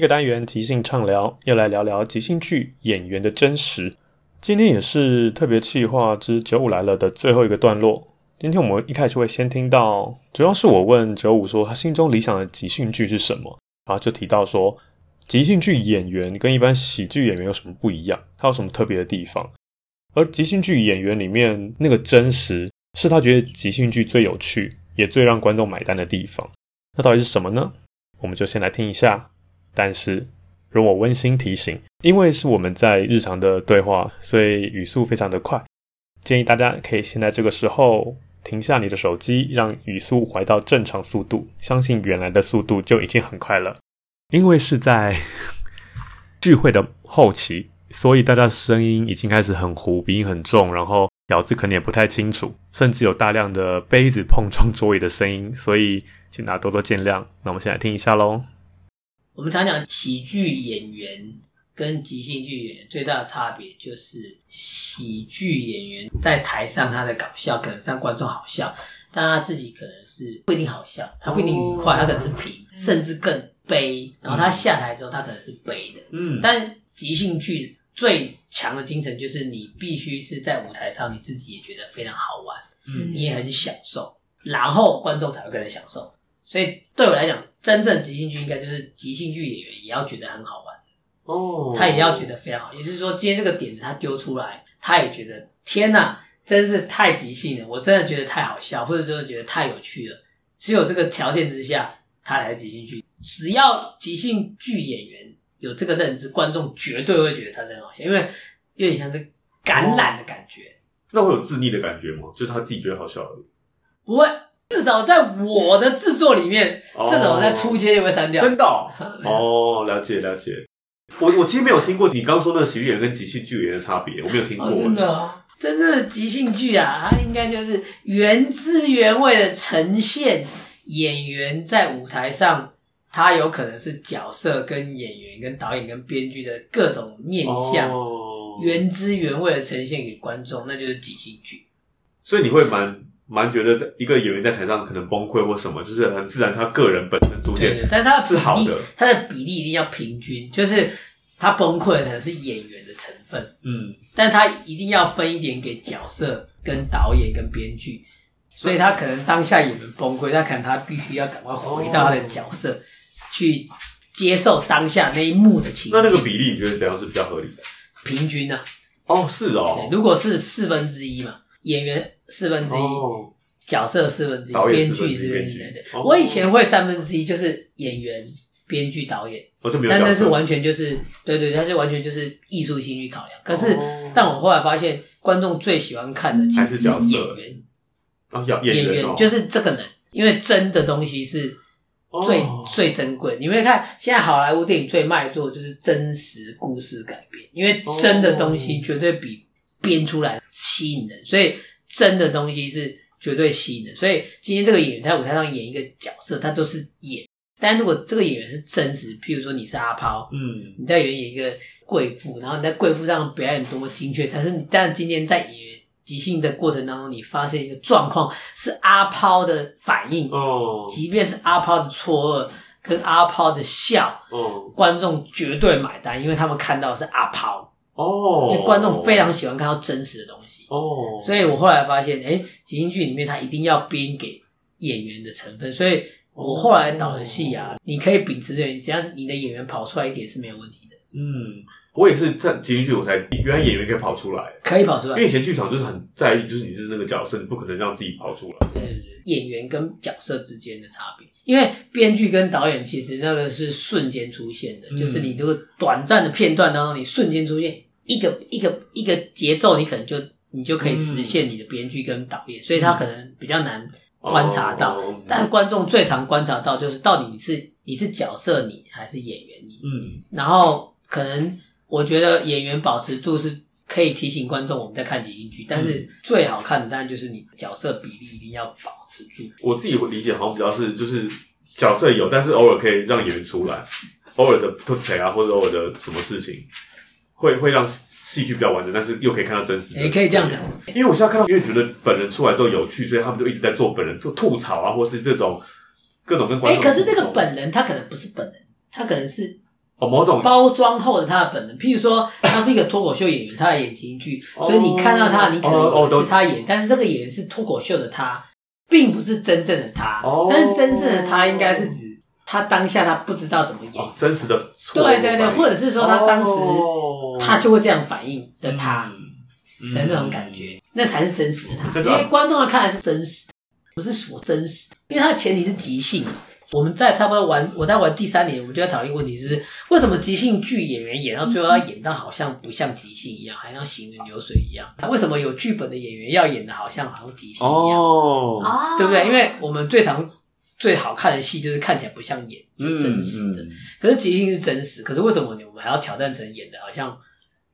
这个单元即兴畅聊，要来聊聊即兴剧演员的真实。今天也是特别企划之九五来了的最后一个段落。今天我们一开始会先听到，主要是我问九五说他心中理想的即兴剧是什么，然后就提到说，即兴剧演员跟一般喜剧演员有什么不一样，他有什么特别的地方。而即兴剧演员里面那个真实，是他觉得即兴剧最有趣，也最让观众买单的地方。那到底是什么呢？我们就先来听一下。但是，容我温馨提醒，因为是我们在日常的对话，所以语速非常的快，建议大家可以先在这个时候停下你的手机，让语速回到正常速度。相信原来的速度就已经很快了，因为是在聚会的后期，所以大家声音已经开始很糊，鼻音很重，然后咬字可能也不太清楚，甚至有大量的杯子碰撞桌椅的声音，所以请大家多多见谅。那我们先来听一下喽。我们常讲喜剧演员跟即兴剧演员最大的差别就是，喜剧演员在台上他的搞笑可能让观众好笑，但他自己可能是不一定好笑，他不一定愉快，他可能是平，甚至更悲。然后他下台之后，他可能是悲的。嗯，但即兴剧最强的精神就是你必须是在舞台上，你自己也觉得非常好玩，嗯，你也很享受，然后观众才会跟着享受。所以对我来讲，真正即兴剧应该就是即兴剧演员也要觉得很好玩哦，他也要觉得非常好。也就是说，今天这个点子他丢出来，他也觉得天哪，真是太即兴了，我真的觉得太好笑，或者真的觉得太有趣了。只有这个条件之下，他才是即兴剧。只要即兴剧演员有这个认知，观众绝对会觉得他是很好笑，因为有点像是感染的感觉。哦，那会有自溺的感觉吗？就是他自己觉得好笑而已？不会。至少在我的制作里面，哦、这种在出街就会删掉。真的哦，哦，了解了解。我我其实没有听过你刚说那个喜剧演员跟即兴剧演员的差别，我没有听过。哦、真的、哦，真正的即兴剧啊，它应该就是原汁原味的呈现演员在舞台上，他有可能是角色跟演员跟导演跟编剧的各种面相，哦、原汁原味的呈现给观众，那就是即兴剧。所以你会蛮。蛮觉得一个演员在台上可能崩溃或什么，就是很自然，他个人本身出现，但是他的比例，他的比例一定要平均，就是他崩溃的可能是演员的成分，嗯，但他一定要分一点给角色、跟导演、跟编剧，所以他可能当下演员崩溃，他可能他必须要赶快回到他的角色，哦、去接受当下那一幕的情绪。那那个比例你觉得怎样是比较合理的？平均呢、啊？哦，是哦，如果是四分之一嘛。演员四分之一，哦、角色四分之一，编剧四分之一。哦、我以前会三分之一，就是演员、编剧、导演。哦、但那是完全就是，对对，他是完全就是艺术性去考量。可是，哦、但我后来发现，观众最喜欢看的其实是演员。哦、演员，演员就是这个人，因为真的东西是最、哦、最珍贵。你会看现在好莱坞电影最卖座就是真实故事改编，因为真的东西绝对比编出来吸引人，所以真的东西是绝对吸引人。所以今天这个演员在舞台上演一个角色，他都是演。但如果这个演员是真实，譬如说你是阿抛，嗯，你在演一个贵妇，然后你在贵妇上表演多么精确，但是你但今天在演即兴的过程当中，你发现一个状况是阿抛的反应，哦，即便是阿抛的错愕跟阿抛的笑，哦，观众绝对买单，因为他们看到的是阿抛，哦，因为观众非常喜欢看到真实的东西，哦，所以我后来发现，诶，即兴剧里面它一定要编给演员的成分，所以。我后来导的戏啊，你可以秉持着，只要你的演员跑出来一点是没有问题的。嗯，我也是在即兴剧我才原来演员可以跑出来，可以跑出来。因为以前剧场就是很在意，就是你是那个角色，你不可能让自己跑出来。对对对，演员跟角色之间的差别，因为编剧跟导演其实那个是瞬间出现的，嗯、就是你这个短暂的片段当中，你瞬间出现一个一个一个节奏，你可能就你就可以实现你的编剧跟导演，嗯、所以他可能比较难。观察到，oh, 但是观众最常观察到就是到底你是你是角色你还是演员你，嗯，然后可能我觉得演员保持度是可以提醒观众我们在看即兴剧，但是最好看的当然就是你角色比例一定要保持住。我自己会理解好像比较是就是角色有，但是偶尔可以让演员出来，偶尔的吐槽啊或者偶尔的什么事情会会让。戏剧比较完整，但是又可以看到真实的。也可以这样讲，因为我现在看到，因为觉得本人出来之后有趣，所以他们就一直在做本人吐吐槽啊，或是这种各种跟观众。哎、欸，可是那个本人他可能不是本人，他可能是哦某种包装后的他的本能。譬如说，他是一个脱口秀演员，他来演即兴剧，所以你看到他，你可能是他演，但是这个演员是脱口秀的他，并不是真正的他。但是真正的他应该是指。他当下他不知道怎么演，哦、真实的对对对，或者是说他当时他就会这样反应的他的那种感觉，嗯、那才是真实的他。因为观众要看来是真实，不是说真实，因为他的前提是即兴。我们在差不多玩，我在玩第三年，我们就在讨论一个问题，就是为什么即兴剧演员演到最后要演到好像不像即兴一样，还像行云流水一样？为什么有剧本的演员要演的好像好像即兴一样？哦，对不对？因为我们最常。最好看的戏就是看起来不像演，就真实的。嗯嗯、可是即兴是真实，可是为什么我们还要挑战成演的好像，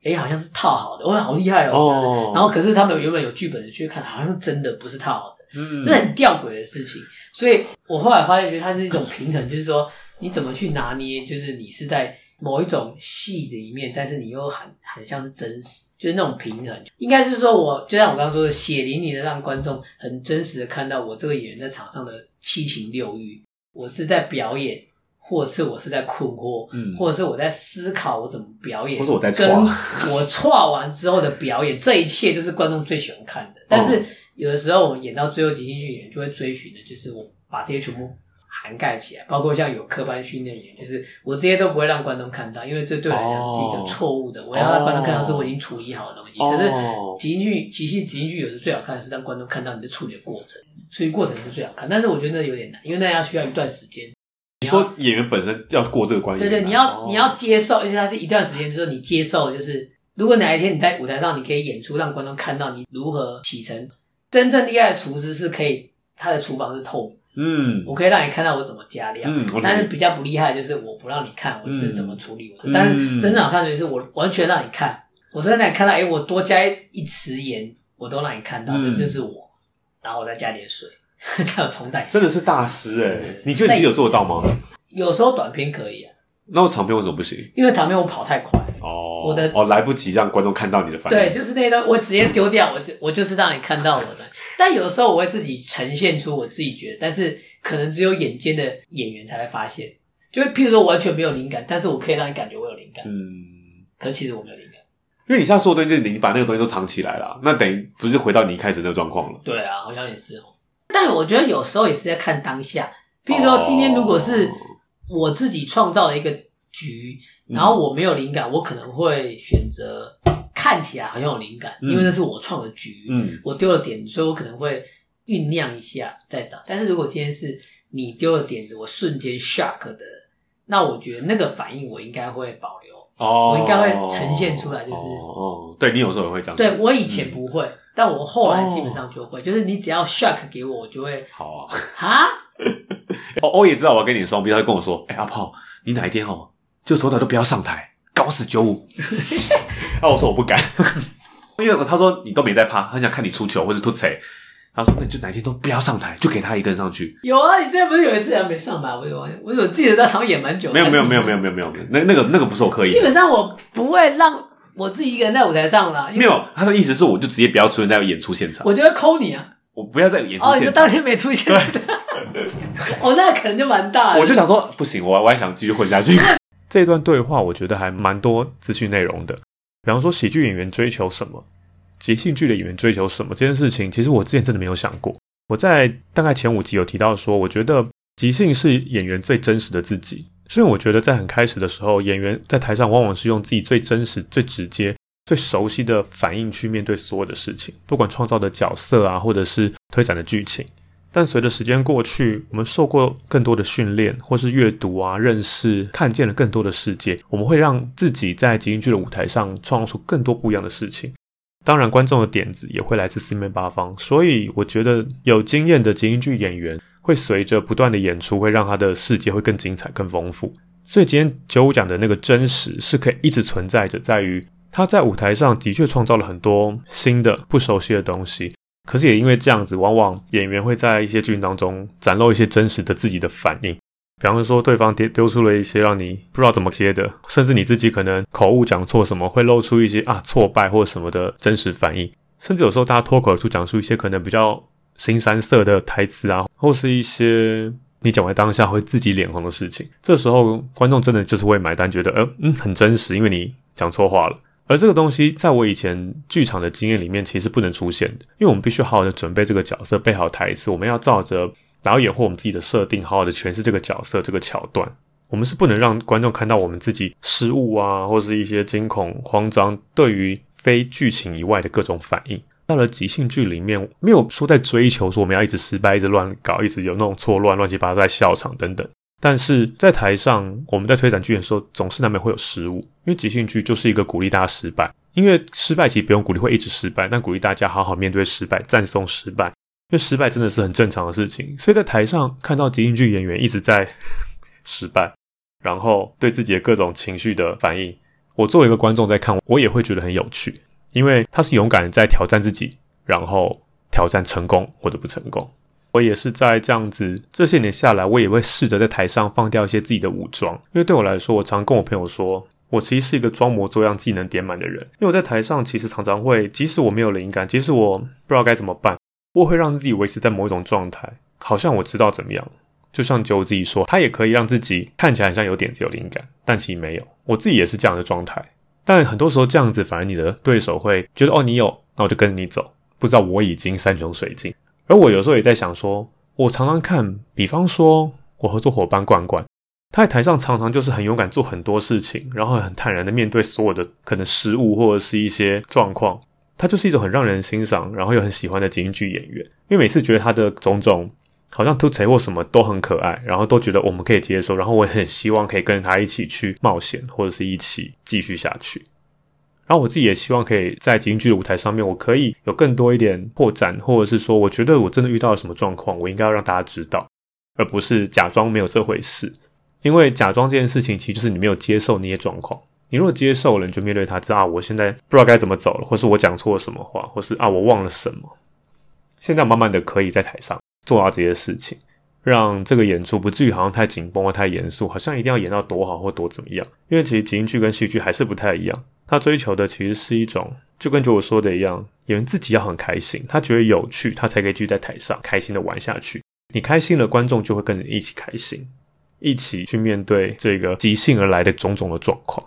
哎、欸，好像是套好的，哇，好厉害哦！哦然后可是他们原本有剧本的去看，好像是真的不是套好的，嗯，这是很吊诡的事情。所以我后来发现，觉得它是一种平衡，就是说你怎么去拿捏，就是你是在某一种戏的里面，但是你又很很像是真实，就是那种平衡。应该是说我就像我刚刚说的，血淋淋的让观众很真实的看到我这个演员在场上的。七情六欲，我是在表演，或者是我是在困惑，嗯，或者是我在思考我怎么表演，或者我在跟我错完之后的表演，这一切就是观众最喜欢看的。但是有的时候我们演到最后，即兴剧演员就会追寻的，就是我把这些全部涵盖起来，包括像有科班训练演员，就是我这些都不会让观众看到，因为这对我来讲是一个错误的。我要让观众看到是我已经处理好的东西。可是即兴剧，即兴即兴剧有的最好看的是让观众看到你的处理的过程。处理过程是最好看，但是我觉得那有点难，因为那要需要一段时间。你说演员本身要过这个关系，对对，你要你要接受，而且它是一段时间，就是你接受，就是如果哪一天你在舞台上，你可以演出让观众看到你如何启程。真正厉害的厨师是可以，他的厨房是透明，嗯，我可以让你看到我怎么加料，嗯，但是比较不厉害的就是我不让你看我是怎么处理我，但是真正好看的就是我完全让你看，我是让你看到，哎，我多加一匙盐，我都让你看到，这就是我。然后我再加点水，这样冲淡。真的是大师哎、欸、你觉得你自己有做到吗？有时候短片可以啊。那我长片为什么不行？因为长片我跑太快哦，我的哦来不及让观众看到你的反应。对，就是那一段我直接丢掉，我就我就是让你看到我的。但有的时候我会自己呈现出我自己觉得，但是可能只有眼尖的演员才会发现。就譬如说完全没有灵感，但是我可以让你感觉我有灵感。嗯，可其实我没有灵感。因为你现在说的东西，就是你把那个东西都藏起来了，那等于不是回到你一开始那个状况了？对啊，好像也是哦。但我觉得有时候也是在看当下。譬如说今天如果是我自己创造了一个局，哦、然后我没有灵感，嗯、我可能会选择看起来好像有灵感，嗯、因为那是我创的局。嗯，我丢了点子，所以我可能会酝酿一下再找。但是如果今天是你丢了点子，我瞬间 shock 的，那我觉得那个反应我应该会保留。哦，我应该会呈现出来，就是哦，对，你有时候也会这样。对，我以前不会，但我后来基本上就会，就是你只要 shock 给我，我就会好啊。哈，欧欧也知道我要跟你双 B，他就跟我说：“哎、欸，阿炮，你哪一天哦，就从头都不要上台，搞死九五。”那我说我不敢，因为他说你都没在怕，很想看你出球或者突槌。他说：“那你就哪一天都不要上台，就给他一个人上去。”有啊，你之前不是有一次还没上吧？我有，我有记得在场演蛮久的。没有，没有，没有，没有，没有，没有，没有。那那个那个不是我刻意。基本上我不会让我自己一个人在舞台上了。没有，他的意思是我就直接不要出现在演出现场。我就会抠你啊！我不要在演出现场。哦，你就当天没出现。哦，那可能就蛮大。我就想说，不行，我我还想继续混下去。这段对话我觉得还蛮多资讯内容的。比方说，喜剧演员追求什么？即兴剧的演员追求什么？这件事情，其实我之前真的没有想过。我在大概前五集有提到说，我觉得即兴是演员最真实的自己。所以我觉得在很开始的时候，演员在台上往往是用自己最真实、最直接、最熟悉的反应去面对所有的事情，不管创造的角色啊，或者是推展的剧情。但随着时间过去，我们受过更多的训练，或是阅读啊、认识、看见了更多的世界，我们会让自己在即兴剧的舞台上创造出更多不一样的事情。当然，观众的点子也会来自四面八方，所以我觉得有经验的即兴剧演员会随着不断的演出，会让他的世界会更精彩、更丰富。所以今天九五讲的那个真实是可以一直存在着，在于他在舞台上的确创造了很多新的、不熟悉的东西。可是也因为这样子，往往演员会在一些剧当中展露一些真实的自己的反应。比方说，对方丢丢出了一些让你不知道怎么接的，甚至你自己可能口误讲错什么，会露出一些啊挫败或什么的真实反应。甚至有时候大家脱口而出讲出一些可能比较腥膻色的台词啊，或是一些你讲完当下会自己脸红的事情。这时候观众真的就是会买单，觉得呃嗯很真实，因为你讲错话了。而这个东西在我以前剧场的经验里面其实不能出现的，因为我们必须好好的准备这个角色，背好台词，我们要照着。导演或我们自己的设定，好好的诠释这个角色这个桥段，我们是不能让观众看到我们自己失误啊，或是一些惊恐、慌张，对于非剧情以外的各种反应。到了即兴剧里面，没有说在追求说我们要一直失败、一直乱搞、一直有那种错乱、乱七八糟在笑场等等。但是在台上，我们在推展剧的时候，总是难免会有失误，因为即兴剧就是一个鼓励大家失败，因为失败其实不用鼓励，会一直失败，但鼓励大家好好面对失败，赞颂失败。因为失败真的是很正常的事情，所以在台上看到即兴剧演员一直在失败，然后对自己的各种情绪的反应，我作为一个观众在看，我也会觉得很有趣，因为他是勇敢的在挑战自己，然后挑战成功或者不成功。我也是在这样子这些年下来，我也会试着在台上放掉一些自己的武装，因为对我来说，我常跟我朋友说，我其实是一个装模作样、技能点满的人，因为我在台上其实常常会，即使我没有灵感，即使我不知道该怎么办。我会让自己维持在某一种状态，好像我知道怎么样。就像九五自己说，他也可以让自己看起来很像有点子、有灵感，但其实没有。我自己也是这样的状态，但很多时候这样子，反而你的对手会觉得哦，你有，那我就跟着你走，不知道我已经山穷水尽。而我有时候也在想说，我常常看，比方说我合作伙伴罐罐，他在台上常常就是很勇敢做很多事情，然后很坦然的面对所有的可能失误或者是一些状况。他就是一种很让人欣赏，然后又很喜欢的京剧演员。因为每次觉得他的种种好像突锤或什么都很可爱，然后都觉得我们可以接受，然后我也很希望可以跟他一起去冒险，或者是一起继续下去。然后我自己也希望可以在即兴剧的舞台上面，我可以有更多一点破绽，或者是说，我觉得我真的遇到了什么状况，我应该要让大家知道，而不是假装没有这回事。因为假装这件事情，其实就是你没有接受那些状况。你如果接受了，你就面对他，知道啊，我现在不知道该怎么走了，或是我讲错了什么话，或是啊，我忘了什么。现在慢慢的可以在台上做到这些事情，让这个演出不至于好像太紧绷或太严肃，好像一定要演到多好或多怎么样。因为其实即兴剧跟戏剧还是不太一样，他追求的其实是一种，就跟就我说的一样，演员自己要很开心，他觉得有趣，他才可以继续在台上开心的玩下去。你开心了，观众就会跟着一起开心，一起去面对这个即兴而来的种种的状况。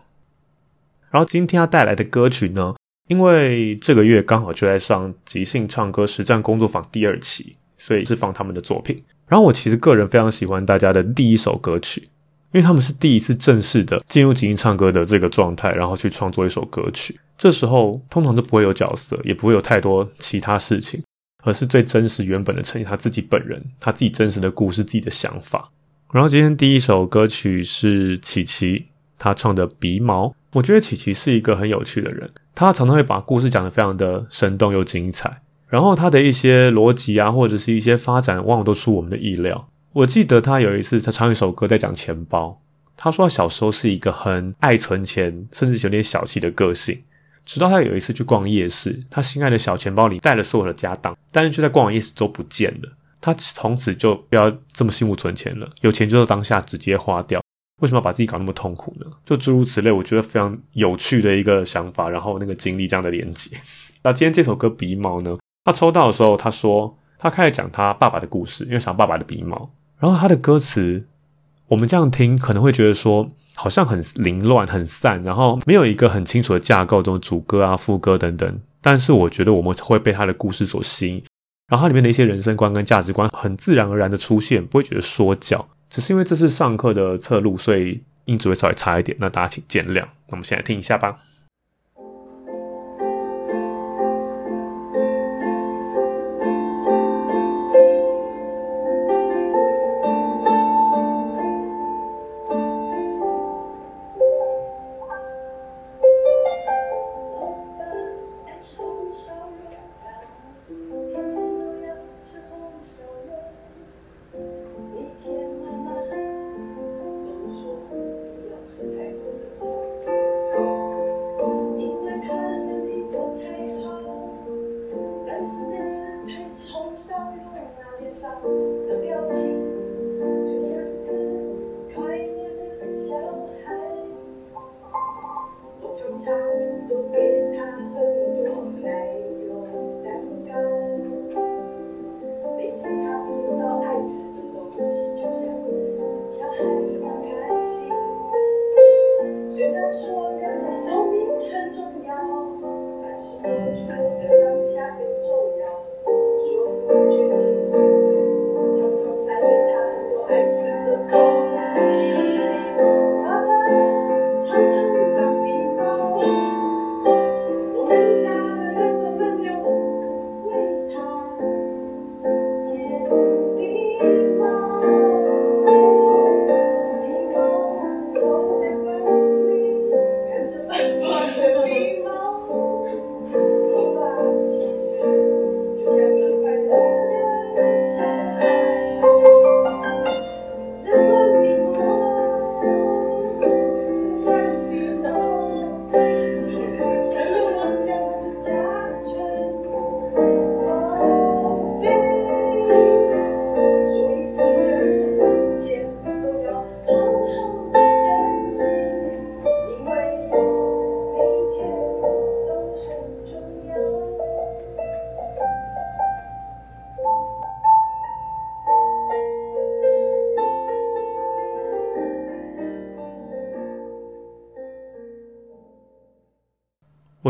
然后今天要带来的歌曲呢，因为这个月刚好就在上即兴唱歌实战工作坊第二期，所以是放他们的作品。然后我其实个人非常喜欢大家的第一首歌曲，因为他们是第一次正式的进入即兴唱歌的这个状态，然后去创作一首歌曲。这时候通常都不会有角色，也不会有太多其他事情，而是最真实原本的呈现他自己本人，他自己真实的故事，自己的想法。然后今天第一首歌曲是琪琪他唱的《鼻毛》。我觉得琪琪是一个很有趣的人，他常常会把故事讲得非常的生动又精彩，然后他的一些逻辑啊，或者是一些发展，往往都出我们的意料。我记得他有一次他唱一首歌在讲钱包，他说他小时候是一个很爱存钱，甚至有点小气的个性。直到他有一次去逛夜市，他心爱的小钱包里带了所有的家当，但是就在逛完夜市都不见了。他从此就不要这么辛苦存钱了，有钱就是当下直接花掉。为什么要把自己搞那么痛苦呢？就诸如此类，我觉得非常有趣的一个想法，然后那个经历这样的连接。那今天这首歌鼻毛呢？他抽到的时候，他说他开始讲他爸爸的故事，因为想爸爸的鼻毛。然后他的歌词，我们这样听可能会觉得说好像很凌乱、很散，然后没有一个很清楚的架构，这种主歌啊、副歌等等。但是我觉得我们会被他的故事所吸引，然后它里面的一些人生观跟价值观很自然而然的出现，不会觉得说教。只是因为这是上课的侧录，所以音质会稍微差一点，那大家请见谅。那我们先来听一下吧。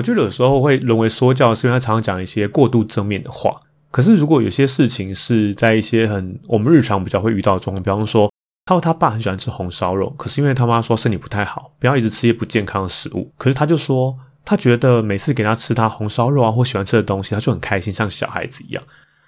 我觉得有时候会沦为说教，是因为他常常讲一些过度正面的话。可是如果有些事情是在一些很我们日常比较会遇到中，比方说他说他爸很喜欢吃红烧肉，可是因为他妈说身体不太好，不要一直吃一些不健康的食物。可是他就说他觉得每次给他吃他红烧肉啊或喜欢吃的东西，他就很开心，像小孩子一样。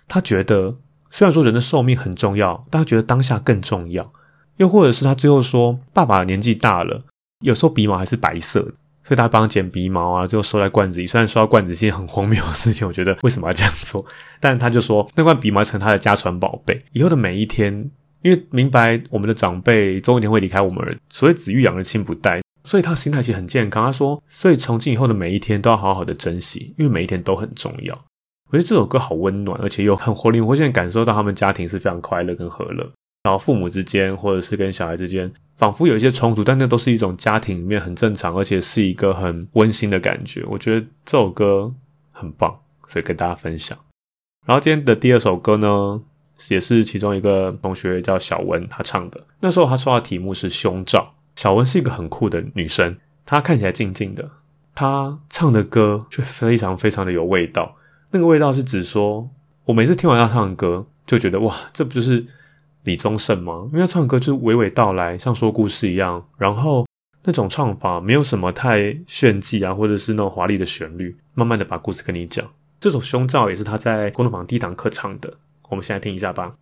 他觉得虽然说人的寿命很重要，但他觉得当下更重要。又或者是他最后说爸爸年纪大了，有时候鼻毛还是白色的。所以他帮他剪鼻毛啊，最后收在罐子里。虽然收到罐子是件很荒谬的事情，我觉得为什么要这样做？但他就说那罐鼻毛成他的家传宝贝。以后的每一天，因为明白我们的长辈终有一天会离开我们，所以子欲养而亲不待，所以他心态其实很健康。他说，所以从今以后的每一天都要好好的珍惜，因为每一天都很重要。我觉得这首歌好温暖，而且又很活灵活现，感受到他们家庭是非常快乐跟和乐。然后父母之间，或者是跟小孩之间，仿佛有一些冲突，但那都是一种家庭里面很正常，而且是一个很温馨的感觉。我觉得这首歌很棒，所以跟大家分享。然后今天的第二首歌呢，也是其中一个同学叫小文他唱的。那时候他说的题目是胸罩。小文是一个很酷的女生，她看起来静静的，她唱的歌却非常非常的有味道。那个味道是指说，我每次听完她唱的歌，就觉得哇，这不就是。李宗盛吗？因为他唱歌就娓娓道来，像说故事一样。然后那种唱法没有什么太炫技啊，或者是那种华丽的旋律，慢慢的把故事跟你讲。这首《胸罩》也是他在工作坊第一堂课唱的，我们先来听一下吧。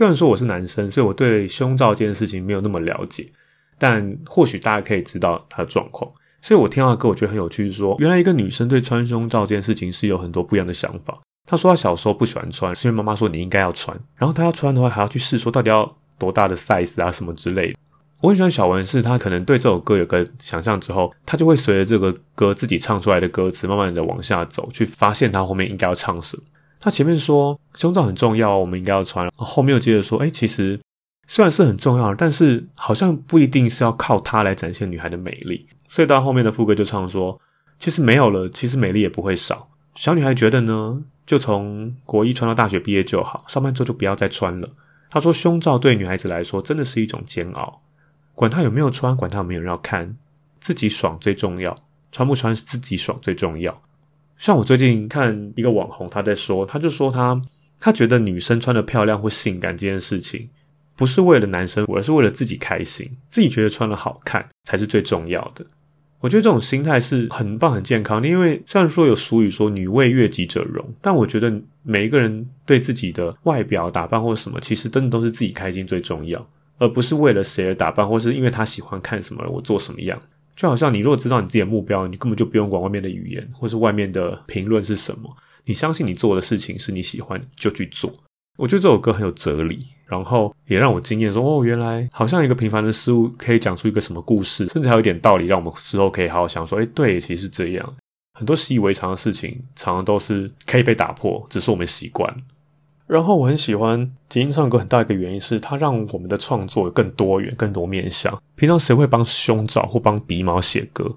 虽然说我是男生，所以我对胸罩这件事情没有那么了解，但或许大家可以知道他的状况。所以我听到的歌，我觉得很有趣，是说原来一个女生对穿胸罩这件事情是有很多不一样的想法。她说她小时候不喜欢穿，是因为妈妈说你应该要穿，然后她要穿的话还要去试说到底要多大的 size 啊什么之类的。我很喜欢小文，是她可能对这首歌有个想象之后，她就会随着这个歌自己唱出来的歌词，慢慢的往下走，去发现她后面应该要唱什么。他前面说胸罩很重要，我们应该要穿。后面又接着说，哎，其实虽然是很重要，但是好像不一定是要靠它来展现女孩的美丽。所以到后面的副歌就唱说，其实没有了，其实美丽也不会少。小女孩觉得呢，就从国一穿到大学毕业就好，上班之后就不要再穿了。她说，胸罩对女孩子来说真的是一种煎熬，管她有没有穿，管她有没有人要看，自己爽最重要，穿不穿是自己爽最重要。像我最近看一个网红，他在说，他就说他他觉得女生穿得漂亮或性感这件事情，不是为了男生，而是为了自己开心，自己觉得穿得好看才是最重要的。我觉得这种心态是很棒、很健康的，因为虽然说有俗语说“女为悦己者容”，但我觉得每一个人对自己的外表打扮或什么，其实真的都是自己开心最重要，而不是为了谁而打扮，或是因为他喜欢看什么我做什么样。就好像你如果知道你自己的目标，你根本就不用管外面的语言，或是外面的评论是什么。你相信你做的事情是你喜欢，就去做。我觉得这首歌很有哲理，然后也让我惊艳，说哦，原来好像一个平凡的事物可以讲出一个什么故事，甚至还有一点道理，让我们事后可以好好想说，诶，对，其实是这样。很多习以为常的事情，常常都是可以被打破，只是我们习惯。然后我很喜欢即兴唱歌，很大一个原因是它让我们的创作更多元、更多面向。平常谁会帮胸罩或帮鼻毛写歌？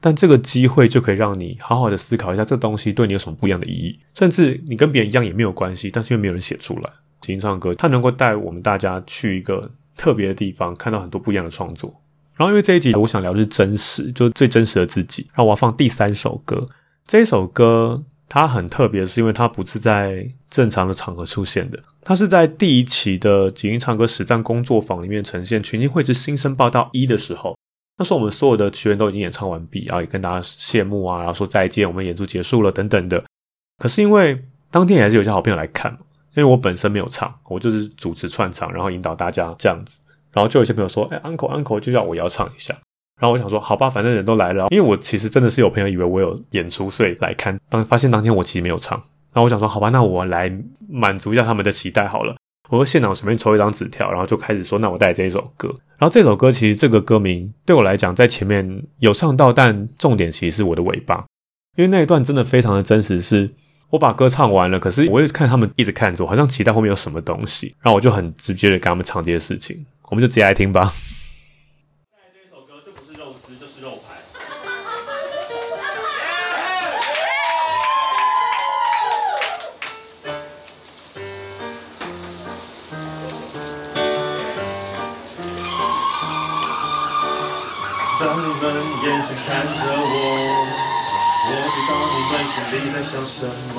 但这个机会就可以让你好好的思考一下，这东西对你有什么不一样的意义？甚至你跟别人一样也没有关系，但是又没有人写出来，即兴唱歌它能够带我们大家去一个特别的地方，看到很多不一样的创作。然后因为这一集我想聊的是真实，就最真实的自己。然后我要放第三首歌，这一首歌。它很特别，是因为它不是在正常的场合出现的，它是在第一期的即兴唱歌实战工作坊里面呈现群星会之新生报道一的时候，那时候我们所有的学员都已经演唱完毕，然后也跟大家谢幕啊，然后说再见，我们演出结束了等等的。可是因为当天也还是有些好朋友来看嘛，因为我本身没有唱，我就是主持串场，然后引导大家这样子，然后就有些朋友说，哎，uncle uncle 就叫我要唱一下。然后我想说，好吧，反正人都来了，因为我其实真的是有朋友以为我有演出，所以来看。当发现当天我其实没有唱，然后我想说，好吧，那我来满足一下他们的期待好了。我现场随便抽一张纸条，然后就开始说，那我带这一首歌。然后这首歌其实这个歌名对我来讲，在前面有唱到，但重点其实是我的尾巴，因为那一段真的非常的真实。是我把歌唱完了，可是我一直看他们一直看着我，好像期待后面有什么东西，然后我就很直接的跟他们唱这些事情。我们就直接来听吧。看着我，我知道你们心里在想什么。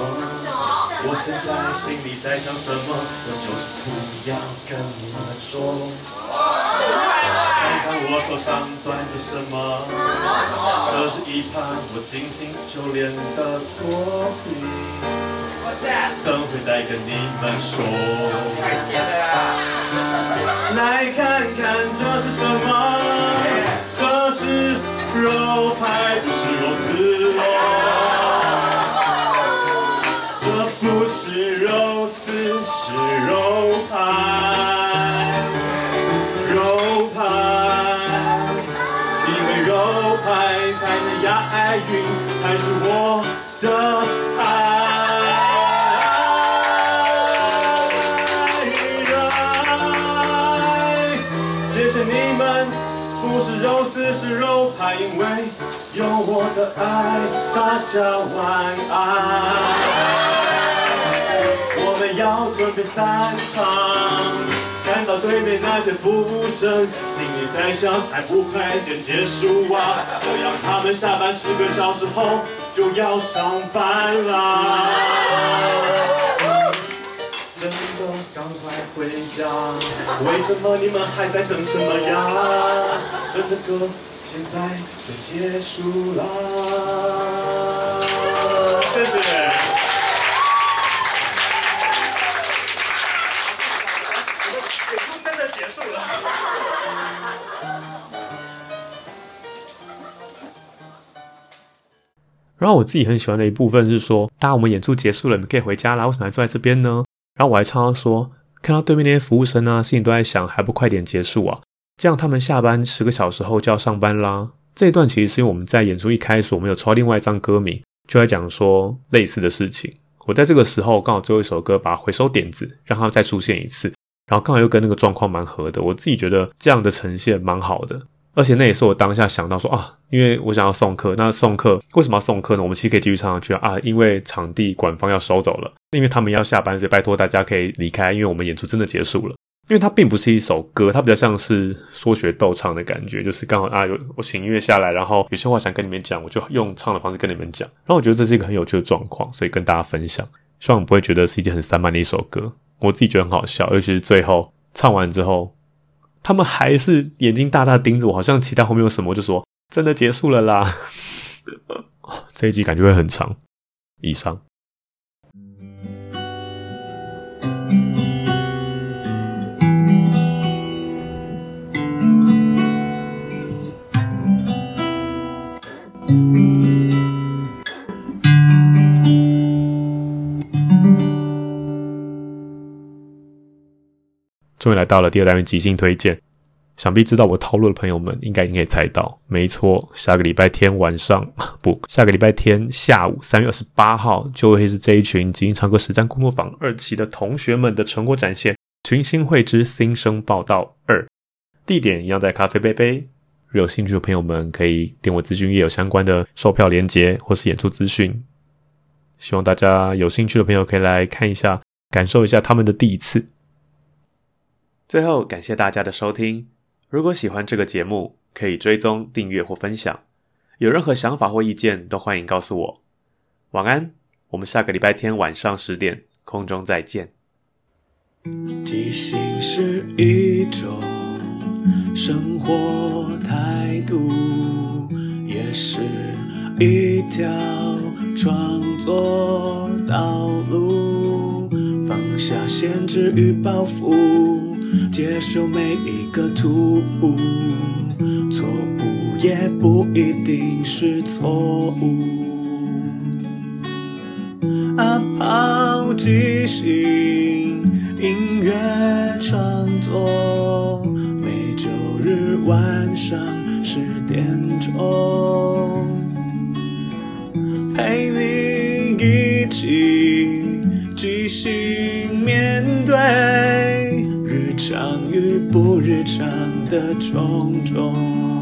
我现在心里在想什么，我就是不要跟你们说。看看我手上端着什么，这是一盘我精心修炼的作品，等会再跟你们说。来看看这是什么，肉排，不是肉丝哦。这不是肉丝，是肉排，肉排，因为肉排才能押韵，才是我的我的爱，大家晚安。我们要准备散场，看到对面那些服务生，心里在想还不快点结束啊！这样他们下班十个小时后就要上班啦。真的赶快回家，为什么你们还在等什么呀？等的歌现在就结束啦。谢谢。然后我自己很喜欢的一部分是说，大家我们演出结束了，你们可以回家啦，为什么还坐在这边呢？然后我还唱到说，看到对面那些服务生啊，心里都在想，还不快点结束啊？这样他们下班十个小时后就要上班啦。这一段其实是因为我们在演出一开始，我们有抽另外一张歌名，就在讲说类似的事情。我在这个时候刚好最后一首歌把回收点子，让它再出现一次，然后刚好又跟那个状况蛮合的。我自己觉得这样的呈现蛮好的。而且那也是我当下想到说啊，因为我想要送客，那送客为什么要送客呢？我们其实可以继续唱下去，啊，因为场地馆方要收走了，因为他们要下班，所以拜托大家可以离开，因为我们演出真的结束了。因为它并不是一首歌，它比较像是说学逗唱的感觉，就是刚好啊，有我请音乐下来，然后有些话想跟你们讲，我就用唱的方式跟你们讲。然后我觉得这是一个很有趣的状况，所以跟大家分享，希望你不会觉得是一件很散漫的一首歌。我自己觉得很好笑，尤其是最后唱完之后。他们还是眼睛大大盯着我，好像期待后面有什么，就说真的结束了啦。这一集感觉会很长。以上。终于来到了第二单元即兴推荐，想必知道我套路的朋友们应该应该可以猜到，没错，下个礼拜天晚上不，下个礼拜天下午三月二十八号就会是这一群即兴唱歌实战工作坊二期的同学们的成果展现，群星会之新生报道二，地点一样在咖啡杯杯，如有兴趣的朋友们可以点我资讯页有相关的售票链接或是演出资讯，希望大家有兴趣的朋友可以来看一下，感受一下他们的第一次。最后，感谢大家的收听。如果喜欢这个节目，可以追踪、订阅或分享。有任何想法或意见，都欢迎告诉我。晚安，我们下个礼拜天晚上十点空中再见。即兴是一种生活态度，也是一条创作道路。放下限制与包袱。接受每一个突兀，错误也不一定是错误。啊，抛即兴音乐创作，每周日晚上十点钟，陪你相遇不日常的种种。